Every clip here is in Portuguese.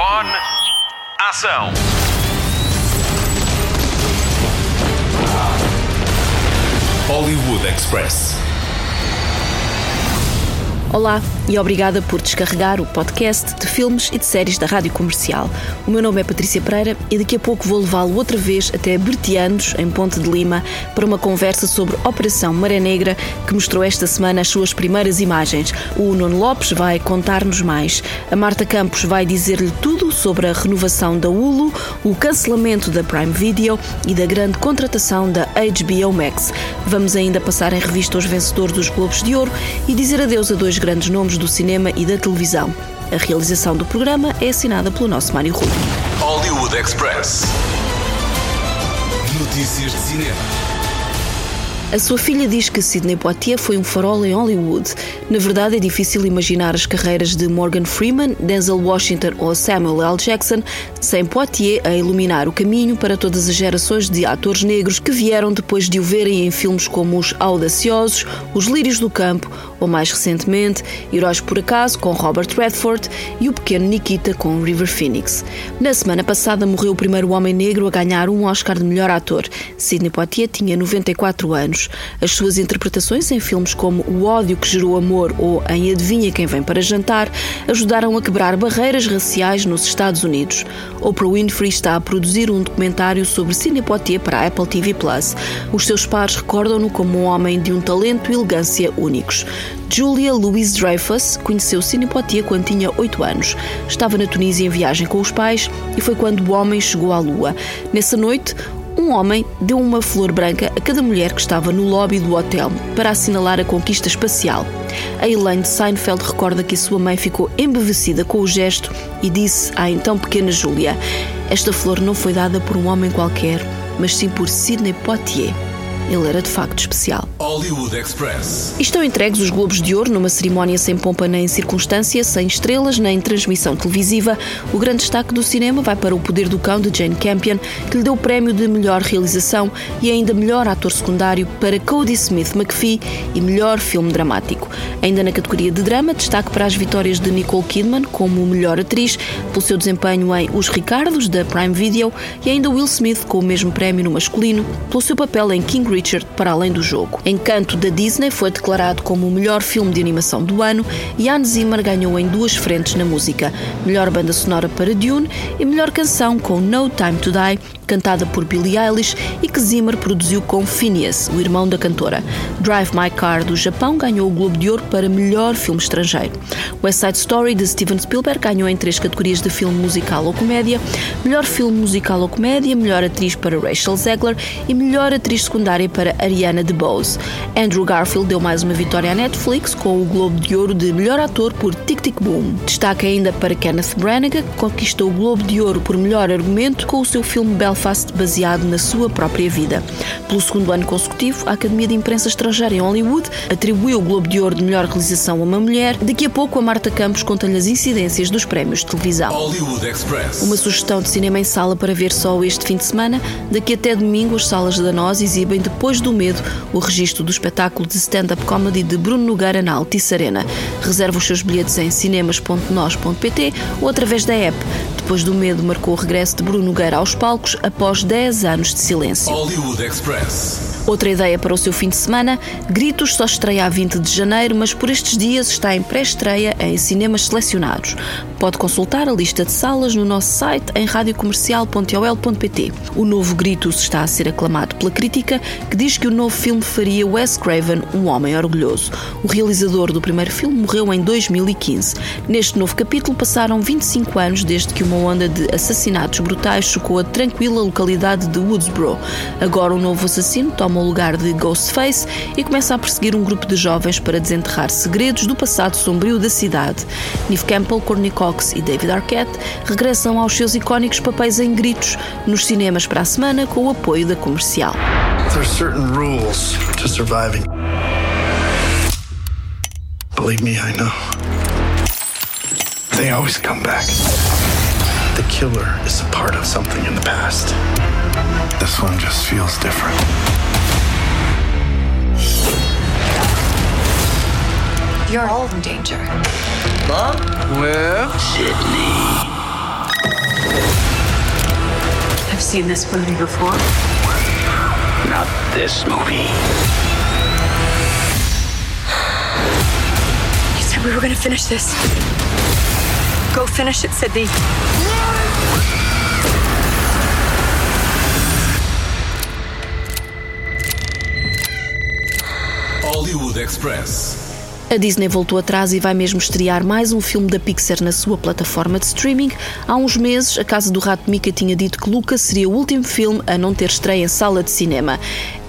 Microfone. Ação. Hollywood Express. Olá e obrigada por descarregar o podcast de filmes e de séries da Rádio Comercial. O meu nome é Patrícia Pereira e daqui a pouco vou levá-lo outra vez até Berteanos, em Ponte de Lima, para uma conversa sobre Operação Maré Negra, que mostrou esta semana as suas primeiras imagens. O Nuno Lopes vai contar-nos mais. A Marta Campos vai dizer-lhe tudo sobre a renovação da Hulu, o cancelamento da Prime Video e da grande contratação da HBO Max. Vamos ainda passar em revista os vencedores dos Globos de Ouro e dizer adeus a dois grandes nomes do cinema e da televisão. A realização do programa é assinada pelo nosso Mário Rui. Hollywood Express. Notícias de cinema. A sua filha diz que Sidney Poitier foi um farol em Hollywood. Na verdade, é difícil imaginar as carreiras de Morgan Freeman, Denzel Washington ou Samuel L. Jackson sem Poitier a iluminar o caminho para todas as gerações de atores negros que vieram depois de o verem em filmes como Os Audaciosos, Os Lírios do Campo ou, mais recentemente, Heróis por Acaso com Robert Redford e O Pequeno Nikita com River Phoenix. Na semana passada morreu o primeiro homem negro a ganhar um Oscar de melhor ator. Sidney Poitier tinha 94 anos. As suas interpretações em filmes como O ódio que gerou amor ou em Adivinha quem vem para jantar ajudaram a quebrar barreiras raciais nos Estados Unidos. Oprah Winfrey está a produzir um documentário sobre Sidney Poitier para a Apple TV Plus. Os seus pares recordam-no como um homem de um talento e elegância únicos. Julia Louise Dreyfus conheceu Sidney Poitier quando tinha 8 anos. Estava na Tunísia em viagem com os pais e foi quando o homem chegou à Lua. Nessa noite, um homem deu uma flor branca a cada mulher que estava no lobby do hotel para assinalar a conquista espacial. A Elaine de Seinfeld recorda que a sua mãe ficou embevecida com o gesto e disse à então pequena Julia: Esta flor não foi dada por um homem qualquer, mas sim por Sidney Poitier. Ele era de facto especial. Hollywood Express. Estão entregues os Globos de Ouro numa cerimónia sem pompa nem circunstância, sem estrelas nem transmissão televisiva. O grande destaque do cinema vai para O Poder do Cão de Jane Campion, que lhe deu o prémio de melhor realização e ainda melhor ator secundário para Cody Smith McPhee e melhor filme dramático. Ainda na categoria de drama, destaque para as vitórias de Nicole Kidman como melhor atriz, pelo seu desempenho em Os Ricardos da Prime Video e ainda Will Smith com o mesmo prémio no masculino, pelo seu papel em King Richard para além do jogo. Encanto da Disney foi declarado como o melhor filme de animação do ano e Hans Zimmer ganhou em duas frentes na música: melhor banda sonora para Dune e melhor canção com No Time to Die, cantada por Billie Eilish e que Zimmer produziu com Phineas, o irmão da cantora. Drive My Car do Japão ganhou o Globo de Ouro para melhor filme estrangeiro. West Side Story de Steven Spielberg ganhou em três categorias de filme musical ou comédia: melhor filme musical ou comédia, melhor atriz para Rachel Zegler e melhor atriz secundária para Ariana DeBose. Andrew Garfield deu mais uma vitória à Netflix com o Globo de Ouro de melhor ator por Tic Tic Boom. Destaque ainda para Kenneth Branagh, que conquistou o Globo de Ouro por melhor argumento com o seu filme Belfast, baseado na sua própria vida. Pelo segundo ano consecutivo, a Academia de Imprensa Estrangeira em Hollywood atribuiu o Globo de Ouro de melhor realização a uma mulher. Daqui a pouco, a Marta Campos conta-lhe as incidências dos prémios de televisão. Uma sugestão de cinema em sala para ver só este fim de semana. Daqui até domingo, as salas da Nós exibem Depois do Medo, o registro do espetáculo de stand-up comedy de Bruno Nogueira na Altice Arena. Reserva os seus bilhetes em cinemas.nos.pt ou através da app. Depois do Medo marcou o regresso de Bruno Nogueira aos palcos após 10 anos de silêncio. Hollywood Express. Outra ideia para o seu fim de semana: Gritos só estreia a 20 de janeiro, mas por estes dias está em pré-estreia em cinemas selecionados. Pode consultar a lista de salas no nosso site em radiocomercial.ol.pt. O novo Gritos está a ser aclamado pela crítica, que diz que o novo filme faria Wes Craven um homem orgulhoso. O realizador do primeiro filme morreu em 2015. Neste novo capítulo passaram 25 anos desde que uma onda de assassinatos brutais chocou a tranquila localidade de Woodsboro. Agora o novo assassino toma o lugar de Ghostface e começa a perseguir um grupo de jovens para desenterrar segredos do passado sombrio da cidade. Neve Campbell, Courtney Cox e David Arquette regressam aos seus icónicos papéis em gritos nos cinemas para a semana com o apoio da comercial. There's certain rules to surviving. Believe me, I know. They always come back. The killer is a part of something in the past. This one just feels different. You're all in danger. Well, I've seen this movie before. Not this movie. You said we were gonna finish this. Go finish it, Sydney. Hollywood Express. A Disney voltou atrás e vai mesmo estrear mais um filme da Pixar na sua plataforma de streaming. Há uns meses, a Casa do Rato Mica tinha dito que Luca seria o último filme a não ter estreia em sala de cinema.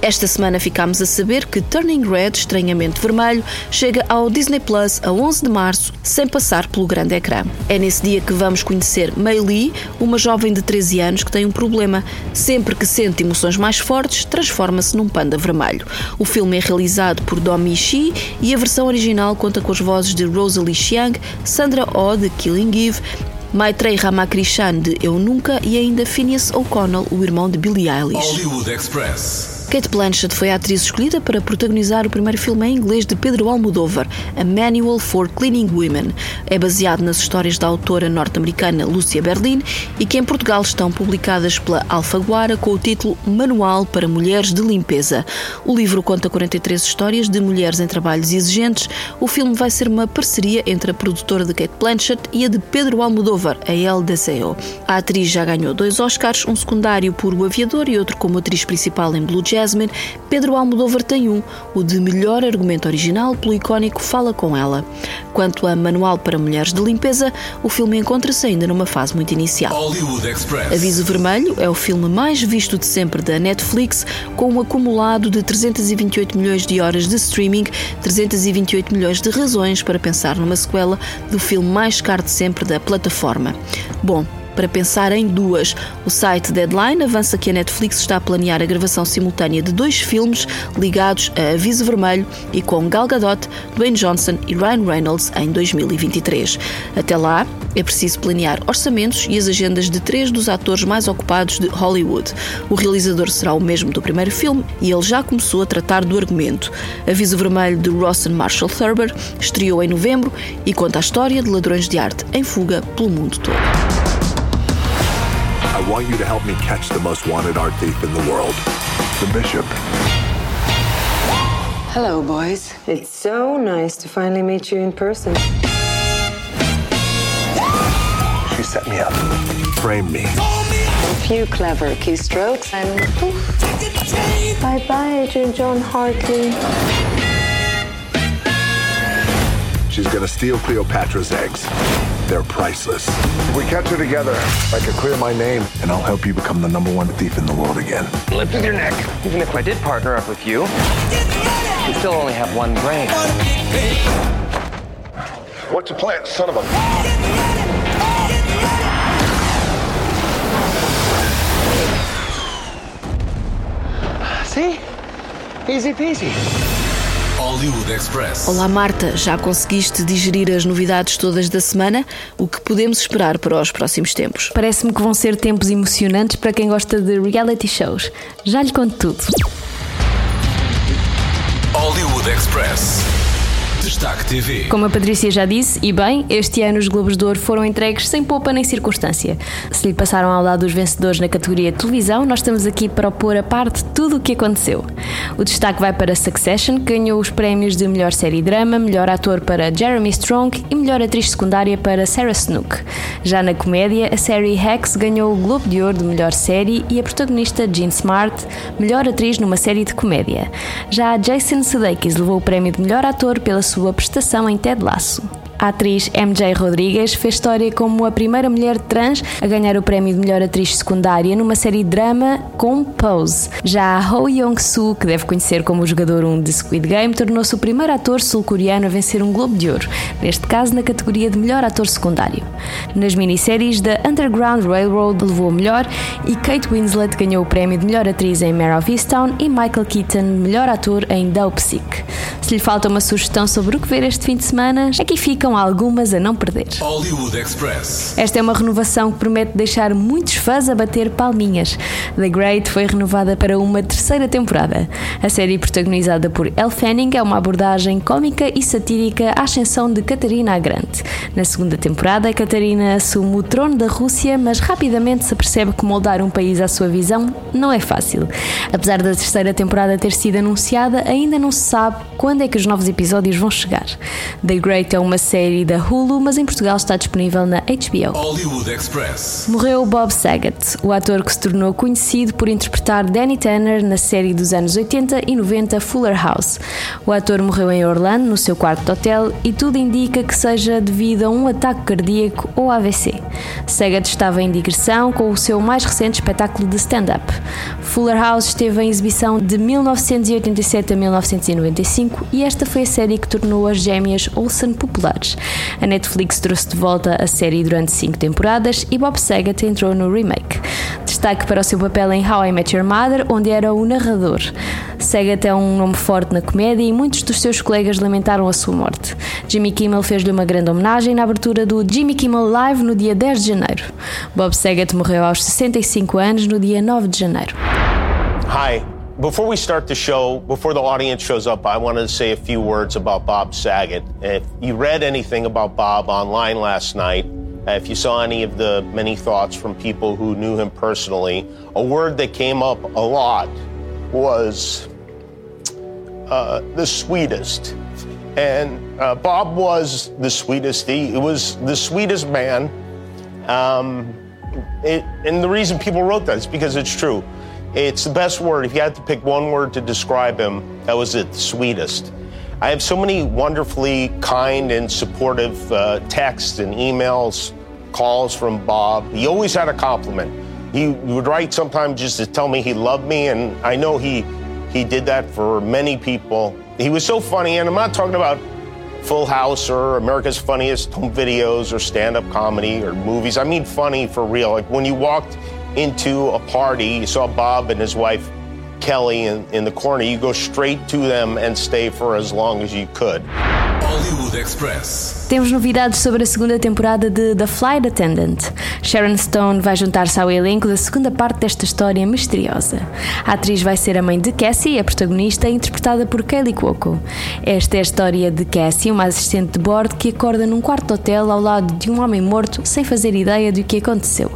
Esta semana ficámos a saber que Turning Red, estranhamente vermelho, chega ao Disney Plus a 11 de março, sem passar pelo grande ecrã. É nesse dia que vamos conhecer Mei Lee, uma jovem de 13 anos que tem um problema. Sempre que sente emoções mais fortes, transforma-se num panda vermelho. O filme é realizado por Domi Shi e a versão original conta com as vozes de Rosalie Xiang, Sandra Oh de Killing Eve, Maitreyi Ramakrishan de Eu Nunca e ainda Phineas O'Connell, o irmão de Billie Eilish. Hollywood Express. Kate Blanchett foi a atriz escolhida para protagonizar o primeiro filme em inglês de Pedro Almodóvar, A Manual for Cleaning Women. É baseado nas histórias da autora norte-americana Lúcia Berlin e que em Portugal estão publicadas pela Alfaguara com o título Manual para Mulheres de Limpeza. O livro conta 43 histórias de mulheres em trabalhos exigentes. O filme vai ser uma parceria entre a produtora de Kate Blanchett e a de Pedro Almodóvar, a El Deseo. A atriz já ganhou dois Oscars, um secundário por O Aviador e outro como atriz principal em Blue Jasmine, Pedro Almodóvar tem um, o de melhor argumento original pelo icónico Fala Com Ela. Quanto a Manual para Mulheres de Limpeza, o filme encontra-se ainda numa fase muito inicial. Aviso Vermelho é o filme mais visto de sempre da Netflix, com um acumulado de 328 milhões de horas de streaming, 328 milhões de razões para pensar numa sequela do filme mais caro de sempre da plataforma. Bom, para pensar em duas. O site Deadline avança que a Netflix está a planear a gravação simultânea de dois filmes ligados a Aviso Vermelho e com Gal Gadot, Dwayne Johnson e Ryan Reynolds em 2023. Até lá, é preciso planear orçamentos e as agendas de três dos atores mais ocupados de Hollywood. O realizador será o mesmo do primeiro filme e ele já começou a tratar do argumento. Aviso Vermelho de Rawson Marshall Thurber estreou em novembro e conta a história de ladrões de arte em fuga pelo mundo todo. I want you to help me catch the most wanted art thief in the world, the Bishop. Hello, boys. It's so nice to finally meet you in person. She set me up, framed me. A few clever keystrokes and poof. Bye bye, Adrian John Hartley. She's gonna steal Cleopatra's eggs. They're priceless. If we catch her together, I can clear my name, and I'll help you become the number one thief in the world again. Lift with your neck. Even if I did partner up with you, you still only have one brain. What's your plan, son of a? See? Easy peasy. Hollywood Express. Olá Marta, já conseguiste digerir as novidades todas da semana? O que podemos esperar para os próximos tempos? Parece-me que vão ser tempos emocionantes para quem gosta de reality shows. Já lhe conto tudo. Hollywood Express. Destaque TV. Como a Patrícia já disse, e bem, este ano os Globos de Ouro foram entregues sem poupa nem circunstância. Se lhe passaram ao lado os vencedores na categoria televisão, nós estamos aqui para opor a parte tudo o que aconteceu. O destaque vai para Succession, que ganhou os prémios de melhor série drama, melhor ator para Jeremy Strong e melhor atriz secundária para Sarah Snook. Já na comédia, a série Hex ganhou o Globo de Ouro de melhor série e a protagonista Jean Smart, melhor atriz numa série de comédia. Já Jason Sudeikis levou o prémio de melhor ator pela sua prestação em Ted Lasso. A atriz MJ Rodrigues fez história como a primeira mulher trans a ganhar o prémio de melhor atriz secundária numa série drama com Pose. Já a Ho Young-soo, que deve conhecer como o jogador 1 de Squid Game, tornou-se o primeiro ator sul-coreano a vencer um Globo de Ouro, neste caso na categoria de melhor ator secundário. Nas minisséries da Underground Railroad levou o melhor e Kate Winslet ganhou o prémio de melhor atriz em Mare of Easttown e Michael Keaton melhor ator em Dope Sick. Se lhe falta uma sugestão sobre o que ver este fim de semana, aqui ficam são algumas a não perder. Hollywood Express. Esta é uma renovação que promete deixar muitos fãs a bater palminhas. The Great foi renovada para uma terceira temporada. A série protagonizada por Elle Fanning é uma abordagem cómica e satírica à ascensão de Catarina a Grande. Na segunda temporada, Catarina assume o trono da Rússia, mas rapidamente se percebe que moldar um país à sua visão não é fácil. Apesar da terceira temporada ter sido anunciada, ainda não se sabe quando é que os novos episódios vão chegar. The Great é uma série da Hulu, mas em Portugal está disponível na HBO. Hollywood Express. Morreu Bob Saget, o ator que se tornou conhecido por interpretar Danny Tanner na série dos anos 80 e 90 Fuller House. O ator morreu em Orlando, no seu quarto de hotel, e tudo indica que seja devido a um ataque cardíaco ou AVC. Saget estava em digressão com o seu mais recente espetáculo de stand-up. Fuller House esteve em exibição de 1987 a 1995 e esta foi a série que tornou as gêmeas Olsen populares. A Netflix trouxe de volta a série durante cinco temporadas e Bob Saget entrou no remake. Destaque para o seu papel em How I Met Your Mother, onde era o narrador. Saget é um nome forte na comédia e muitos dos seus colegas lamentaram a sua morte. Jimmy Kimmel fez-lhe uma grande homenagem na abertura do Jimmy Kimmel Live no dia 10 de janeiro. Bob Saget morreu aos 65 anos no dia 9 de janeiro. Hi. Before we start the show, before the audience shows up, I wanted to say a few words about Bob Saget. If you read anything about Bob online last night, if you saw any of the many thoughts from people who knew him personally, a word that came up a lot was uh, the sweetest. And uh, Bob was the sweetest. He was the sweetest man. Um, it, and the reason people wrote that is because it's true. It's the best word. If you had to pick one word to describe him, that was it, the sweetest. I have so many wonderfully kind and supportive uh, texts and emails, calls from Bob. He always had a compliment. He would write sometimes just to tell me he loved me, and I know he he did that for many people. He was so funny, and I'm not talking about Full House or America's Funniest Home Videos or stand-up comedy or movies. I mean funny for real. Like when you walked into a party, you saw Bob and his wife Kelly in, in the corner, you go straight to them and stay for as long as you could. Hollywood Express. Temos novidades sobre a segunda temporada de The Flight Attendant. Sharon Stone vai juntar-se ao elenco da segunda parte desta história misteriosa. A atriz vai ser a mãe de Cassie, a protagonista, interpretada por Kaylee Cuoco. Esta é a história de Cassie, uma assistente de bordo que acorda num quarto de hotel ao lado de um homem morto sem fazer ideia do que aconteceu.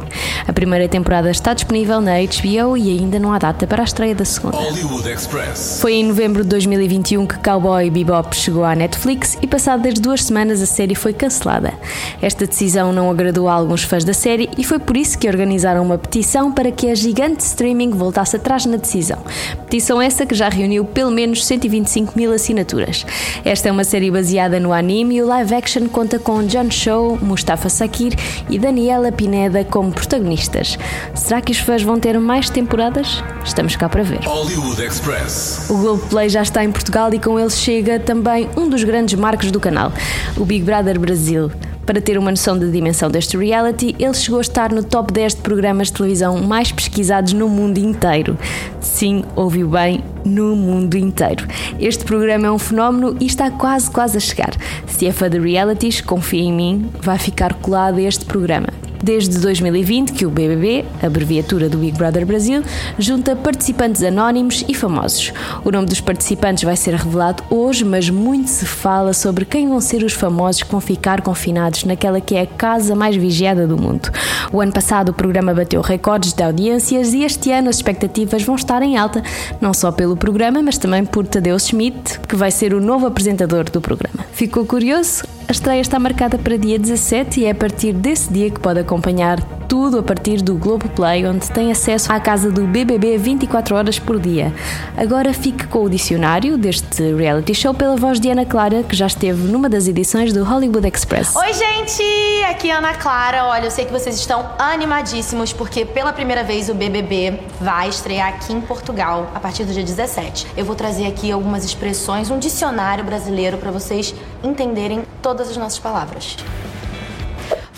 A primeira temporada está disponível na HBO e ainda não há data para a estreia da segunda. Hollywood Express. Foi em novembro de 2021 que Cowboy Bebop chegou à Netflix e passadas duas semanas a série foi cancelada. Esta decisão não agradou a alguns fãs da série e foi por isso que organizaram uma petição para que a gigante streaming voltasse atrás na decisão. Petição essa que já reuniu pelo menos 125 mil assinaturas. Esta é uma série baseada no anime e o live action conta com John Cho, Mustafa Sakir e Daniela Pineda como protagonistas. Será que os fãs vão ter mais temporadas? Estamos cá para ver. Hollywood Express. O Globoplay já está em Portugal e com ele chega também um dos grandes marcos do canal, o Big Brother Brasil. Para ter uma noção da dimensão deste reality, ele chegou a estar no top 10 de programas de televisão mais pesquisados no mundo inteiro. Sim, ouviu bem, no mundo inteiro. Este programa é um fenómeno e está quase, quase a chegar. Se é fã de realities, confia em mim, vai ficar colado a este programa. Desde 2020 que o BBB, abreviatura do Big Brother Brasil, junta participantes anónimos e famosos. O nome dos participantes vai ser revelado hoje, mas muito se fala sobre quem vão ser os famosos que vão ficar confinados naquela que é a casa mais vigiada do mundo. O ano passado o programa bateu recordes de audiências e este ano as expectativas vão estar em alta, não só pelo programa, mas também por Tadeu Schmidt, que vai ser o novo apresentador do programa. Ficou curioso? A estreia está marcada para dia 17 e é a partir desse dia que pode acompanhar tudo a partir do Globoplay, onde tem acesso à casa do BBB 24 horas por dia. Agora fique com o dicionário deste reality show pela voz de Ana Clara, que já esteve numa das edições do Hollywood Express. Oi, gente! Aqui é Ana Clara. Olha, eu sei que vocês estão animadíssimos porque pela primeira vez o BBB vai estrear aqui em Portugal a partir do dia 17. Eu vou trazer aqui algumas expressões, um dicionário brasileiro para vocês entenderem todas as nossas palavras.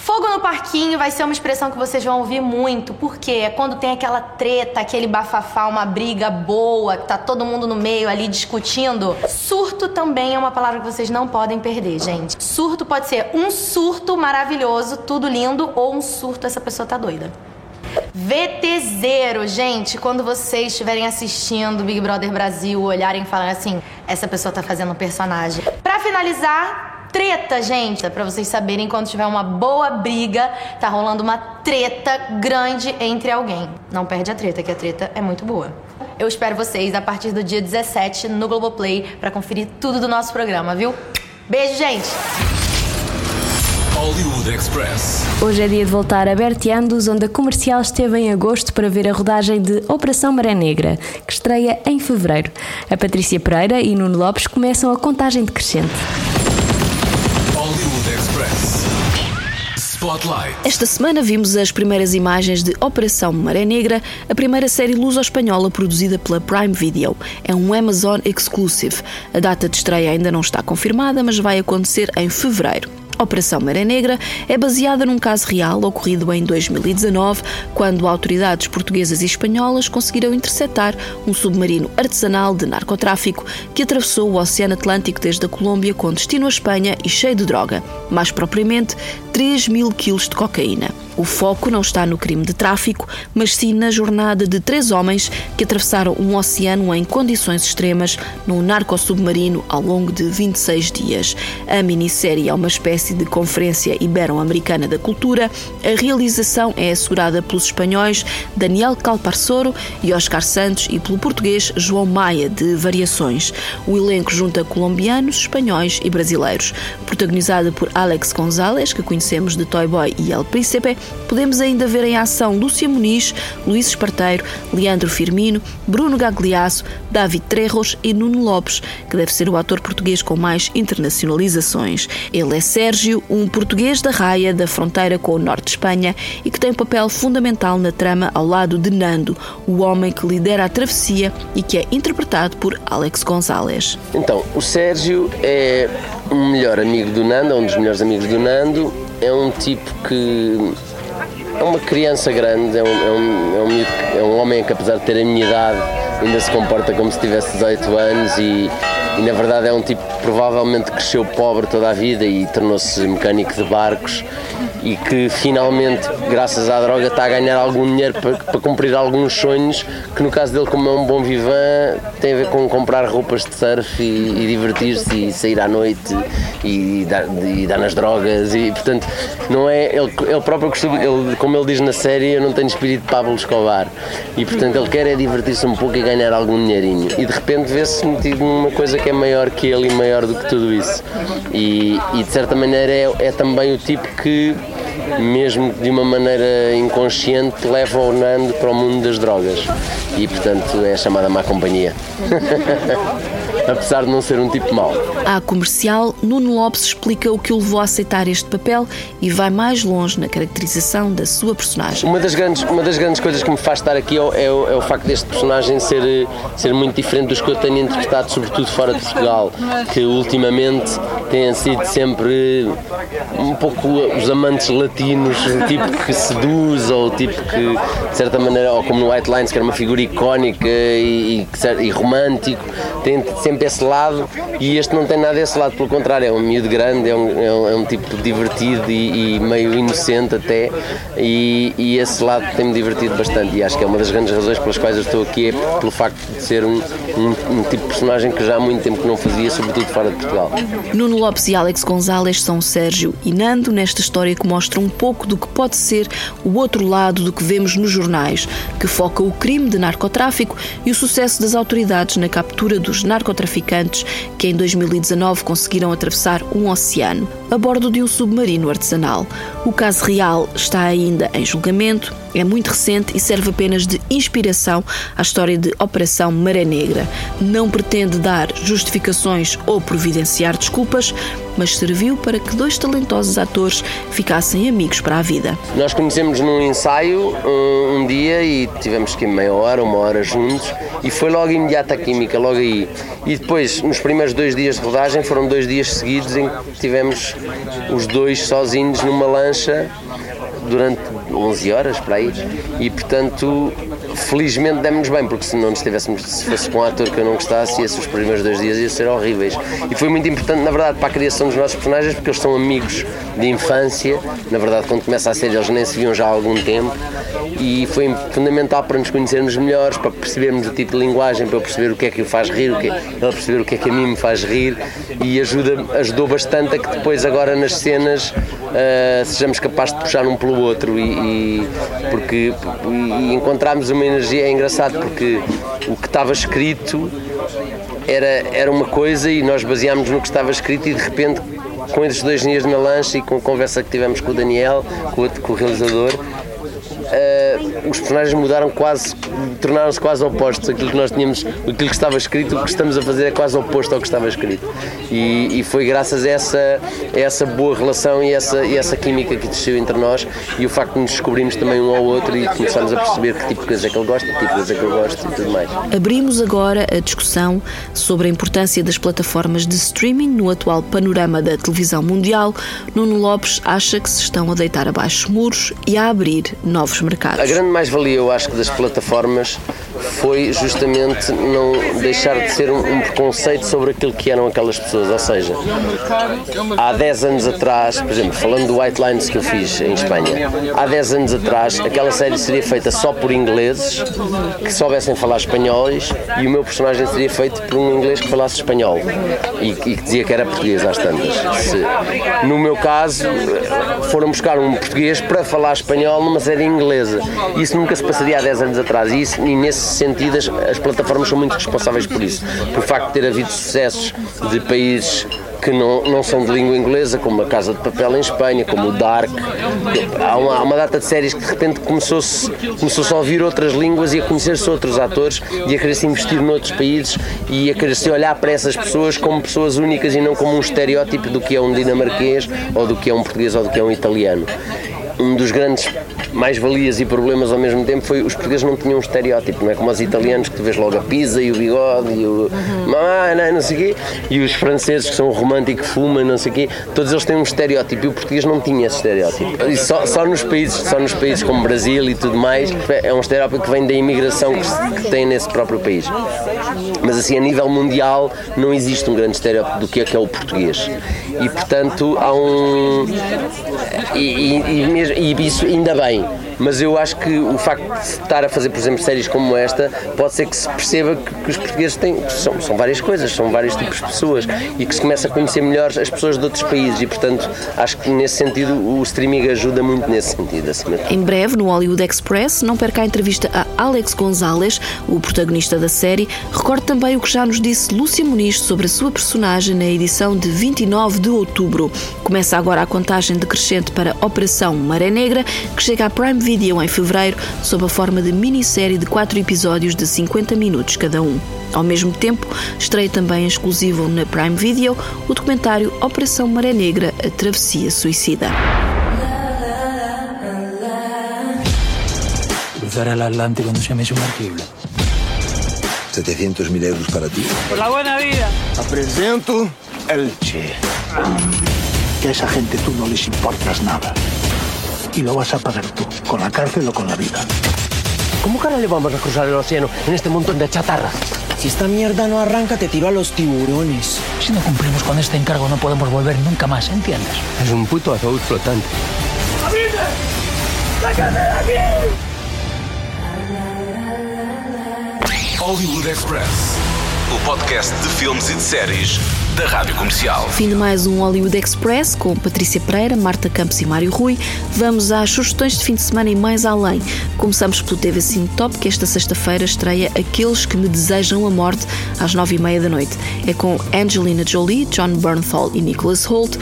Fogo no parquinho vai ser uma expressão que vocês vão ouvir muito, porque é quando tem aquela treta, aquele bafafá, uma briga boa, que tá todo mundo no meio ali discutindo. Surto também é uma palavra que vocês não podem perder, gente. Surto pode ser um surto maravilhoso, tudo lindo, ou um surto, essa pessoa tá doida. VTZero, gente, quando vocês estiverem assistindo Big Brother Brasil, olharem e falarem assim, essa pessoa tá fazendo um personagem. Para finalizar, treta, gente, para vocês saberem quando tiver uma boa briga, tá rolando uma treta grande entre alguém. Não perde a treta, que a treta é muito boa. Eu espero vocês a partir do dia 17 no Globoplay para conferir tudo do nosso programa, viu? Beijo, gente! Hollywood Express. Hoje é dia de voltar a Berteandos, onde a comercial esteve em agosto para ver a rodagem de Operação Maré Negra, que estreia em fevereiro. A Patrícia Pereira e Nuno Lopes começam a contagem decrescente. Express. Spotlight. Esta semana vimos as primeiras imagens de Operação Maré Negra, a primeira série luso-espanhola produzida pela Prime Video. É um Amazon Exclusive. A data de estreia ainda não está confirmada, mas vai acontecer em fevereiro. Operação Maré Negra é baseada num caso real ocorrido em 2019, quando autoridades portuguesas e espanholas conseguiram interceptar um submarino artesanal de narcotráfico que atravessou o Oceano Atlântico desde a Colômbia com destino à Espanha e cheio de droga, mais propriamente 3 mil quilos de cocaína. O foco não está no crime de tráfico, mas sim na jornada de três homens que atravessaram um oceano em condições extremas num narco-submarino ao longo de 26 dias. A minissérie é uma espécie de conferência ibero-americana da cultura. A realização é assegurada pelos espanhóis Daniel Calparsoro e Oscar Santos e pelo português João Maia, de Variações. O elenco junta colombianos, espanhóis e brasileiros. Protagonizada por Alex Gonzalez, que conhecemos de Toy Boy e El Príncipe, podemos ainda ver em ação Lúcia Muniz, Luís Esparteiro, Leandro Firmino, Bruno Gagliasso, David Trejos e Nuno Lopes, que deve ser o ator português com mais internacionalizações. Ele é Sérgio, um português da raia da fronteira com o norte de Espanha e que tem um papel fundamental na trama ao lado de Nando, o homem que lidera a travessia e que é interpretado por Alex Gonzalez. Então, o Sérgio é um melhor amigo do Nando, é um dos melhores amigos do Nando, é um tipo que é uma criança grande, é um, é, um, é, um, é um homem que apesar de ter a minha idade ainda se comporta como se tivesse 18 anos e, e na verdade é um tipo que provavelmente cresceu pobre toda a vida e tornou-se mecânico de barcos e que finalmente, graças à droga, está a ganhar algum dinheiro para, para cumprir alguns sonhos, que no caso dele, como é um bom vivan, tem a ver com comprar roupas de surf e, e divertir-se e sair à noite e dar, e dar nas drogas e portanto não é ele, ele próprio costuma, ele, como ele diz na série, eu não tenho espírito de Pablo Escobar. E portanto ele quer é divertir-se um pouco e ganhar algum dinheirinho e de repente vê-se metido numa coisa que é maior que ele e maior do que tudo isso e, e de certa maneira é, é também o tipo que mesmo de uma maneira inconsciente, leva o Nando para o mundo das drogas. E, portanto, é chamada má companhia. Apesar de não ser um tipo mau. À comercial, Nuno Lopes explica o que o levou a aceitar este papel e vai mais longe na caracterização da sua personagem. Uma das grandes, uma das grandes coisas que me faz estar aqui é o, é o, é o facto deste personagem ser, ser muito diferente dos que eu tenho interpretado, sobretudo fora de Portugal, que ultimamente têm sido sempre um pouco os amantes latinos, o tipo que seduz, ou o tipo que, de certa maneira, ou como no White Lines, que era uma figura icónica e, e, e romântico, tem sempre esse lado e este não tem nada desse lado, pelo contrário, é um miúdo grande, é um, é um, é um tipo divertido e, e, meio inocente até, e, e esse lado tem-me divertido bastante e acho que é uma das grandes razões pelas quais eu estou aqui, é pelo facto de ser um, um, um tipo de personagem que já há muito tempo que não fazia, sobretudo fora de Portugal. Nuno Lopes e Alex Gonzalez são Sérgio e Nando nesta história que mostra um pouco do que pode ser o outro lado do que vemos nos jornais, que foca o crime de narcotráfico e o sucesso das autoridades na captura dos narcotraficantes que em 2019 conseguiram atravessar um oceano a bordo de um submarino artesanal. O caso real está ainda em julgamento é muito recente e serve apenas de inspiração à história de Operação Maré Negra. Não pretende dar justificações ou providenciar desculpas, mas serviu para que dois talentosos atores ficassem amigos para a vida. Nós conhecemos num ensaio um, um dia e tivemos que meia hora, uma hora juntos e foi logo imediata a química, logo aí. E depois, nos primeiros dois dias de rodagem, foram dois dias seguidos em que tivemos os dois sozinhos numa lancha durante 11 horas para aí. E portanto felizmente demos bem porque se não estivéssemos se fosse com um ator que eu não gostasse esses os primeiros dois dias iam ser horríveis. E foi muito importante na verdade para a criação dos nossos personagens porque eles são amigos de infância. Na verdade quando começa a ser eles nem se viam já há algum tempo. E foi fundamental para nos conhecermos melhores para percebermos o tipo de linguagem para eu perceber o que é que o faz rir o que é, ele perceber o que é que a mim me faz rir. E ajuda, ajudou bastante a que depois agora nas cenas uh, sejamos capazes de puxar um pelo outro e, e porque e encontrarmos uma energia é engraçado porque o que estava escrito era, era uma coisa e nós baseámos no que estava escrito e de repente com esses dois dias na lancha e com a conversa que tivemos com o Daniel, com o, com o realizador, uh, os personagens mudaram quase, tornaram-se quase opostos. Aquilo que nós tínhamos, aquilo que estava escrito, o que estamos a fazer é quase oposto ao que estava escrito. E, e foi graças a essa, a essa boa relação e essa, e essa química que desceu entre nós e o facto de nos descobrirmos também um ao outro e começarmos a perceber que tipo de coisa é que ele gosta, que tipo de coisa é que eu gosto e tudo mais. Abrimos agora a discussão sobre a importância das plataformas de streaming no atual panorama da televisão mundial. Nuno Lopes acha que se estão a deitar abaixo muros e a abrir novos mercados. A grande mais-valia, eu acho das plataformas foi justamente não deixar de ser um, um, preconceito sobre aquilo que eram aquelas pessoas. Ou seja, há 10 anos atrás, por exemplo, falando do White Lines que eu fiz em Espanha, há 10 anos atrás aquela série seria feita só por ingleses que soubessem falar espanhóis e o meu personagem seria feito por um inglês que falasse espanhol e, e que dizia que era português às tantas. Se, no meu caso, foram buscar um português para falar espanhol numa série inglesa. Isso nunca se passaria há 10 anos atrás e, isso, e nesse sentido as, as, plataformas são muito responsáveis por isso. Por facto de ter havido sucessos de países que não, não são de língua inglesa, como a Casa de Papel em Espanha, como o Dark. Há uma, há uma data de séries que de repente começou-se começou a ouvir outras línguas e a conhecer-se outros atores e a querer-se investir noutros países e a querer-se olhar para essas pessoas como pessoas únicas e não como um estereótipo do que é um dinamarquês ou do que é um português ou do que é um italiano um dos grandes mais-valias e problemas ao mesmo tempo foi os portugueses não tinham um estereótipo, não é como os italianos que tu vês logo a pizza e o bigode e o não, não sei o quê, e os franceses que são românticos, fumam, não sei o quê, todos eles têm um estereótipo e o português não tinha esse estereótipo. E só, só nos países, só nos países como Brasil e tudo mais, é um estereótipo que vem da imigração que, que tem nesse próprio país. Mas assim, a nível mundial, não existe um grande estereótipo do que é que é o português. E portanto há um. E, e, e mesmo e isso ainda bem. Mas eu acho que o facto de estar a fazer, por exemplo, séries como esta, pode ser que se perceba que, que os portugueses têm. São, são, várias coisas, são vários tipos de pessoas e que se começa a conhecer melhor as pessoas de outros países e, portanto, acho que nesse sentido o streaming ajuda muito nesse sentido. De Em breve, no Hollywood Express, não perca a entrevista a Alex Gonzalez, o protagonista da série. Recorde também o que já nos disse Lúcia Muniz sobre a sua personagem na edição de 29 de outubro. Começa agora a contagem decrescente para Operação Maré Negra, que chega à Prime Video em fevereiro, sob a forma de minissérie de quatro episódios de 50 minutos cada um. Ao mesmo tempo, estreia também exclusivo na Prime Video o documentário Operação Maré Negra A Travessia Suicida. Cruzar el Atlántico no se me sumergible. 700 mil euros para ti. Por la buena vida. Apresento el Che. Que a esa gente tú no les importas nada y lo vas a pagar tú, con la cárcel o con la vida. ¿Cómo cara le vamos a cruzar el océano en este montón de chatarra? Si esta mierda no arranca, te tiro a los tiburones. Si no cumplimos con este encargo, no podemos volver nunca más, ¿entiendes? Es un puto ataúd flotante. ¡Sácame de aquí! Hollywood Express, o podcast de filmes e de séries da Rádio Comercial. Fim de mais um Hollywood Express com Patrícia Pereira, Marta Campos e Mário Rui. Vamos às sugestões de fim de semana e mais além. Começamos pelo TV Cine Top, que esta sexta-feira estreia Aqueles que me desejam a morte às nove e meia da noite. É com Angelina Jolie, John Bernthal e Nicholas Holt.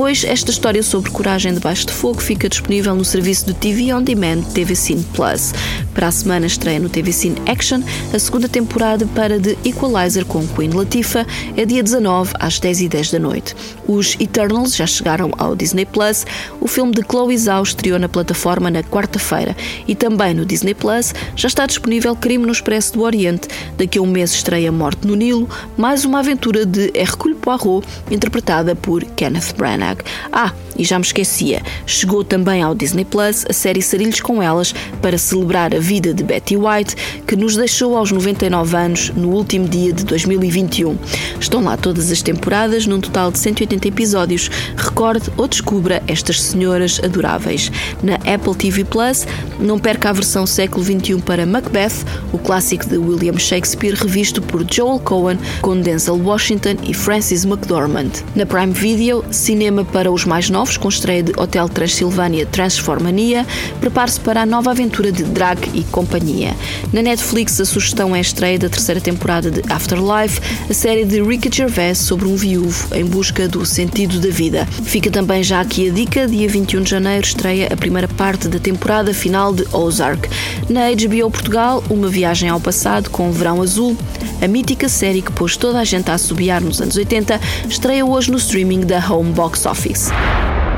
Depois, esta história sobre coragem debaixo de fogo fica disponível no serviço de TV On Demand TV Cine Plus. Para a semana estreia no TV Cine Action a segunda temporada para The Equalizer com Queen Latifah. É dia 19 às 10h10 da noite. Os Eternals já chegaram ao Disney Plus. O filme de Chloe Zhao estreou na plataforma na quarta-feira e também no Disney Plus já está disponível Crime no Expresso do Oriente. Daqui a um mês estreia Morte no Nilo, mais uma aventura de Hercule Poirot, interpretada por Kenneth Branagh. Ah, e já me esquecia, chegou também ao Disney Plus a série Sarilhos com Elas para celebrar a vida de Betty White, que nos deixou aos 99 anos no último dia de 2021. Estão lá todas as temporadas, num total de 180 episódios. Recorde ou descubra estas senhoras adoráveis. Na Apple TV Plus, não perca a versão século XXI para Macbeth, o clássico de William Shakespeare, revisto por Joel Cohen, com Denzel Washington e Francis McDormand. Na Prime Video, cinema para os mais novos, com estreia de Hotel Transilvânia Transformania, prepare-se para a nova aventura de Drag e companhia. Na Netflix, a sugestão é a estreia da terceira temporada de Afterlife, a série de Ricky Gervais sobre um viúvo em busca do sentido da vida. Fica também já aqui a dica: dia 21 de janeiro estreia a primeira parte da temporada final de Ozark. Na HBO Portugal, uma viagem ao passado com Verão Azul, a mítica série que pôs toda a gente a assobiar nos anos 80, estreia hoje no streaming da Home Office.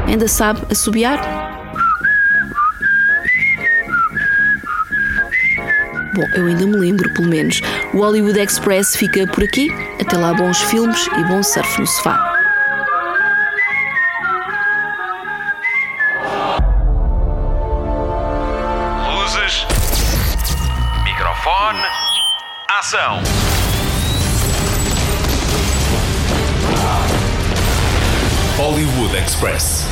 Ainda sabe assobiar? Bom, eu ainda me lembro, pelo menos. O Hollywood Express fica por aqui. Até lá, bons filmes e bom surf no sofá. Luzes. Microfone. Ação. Express.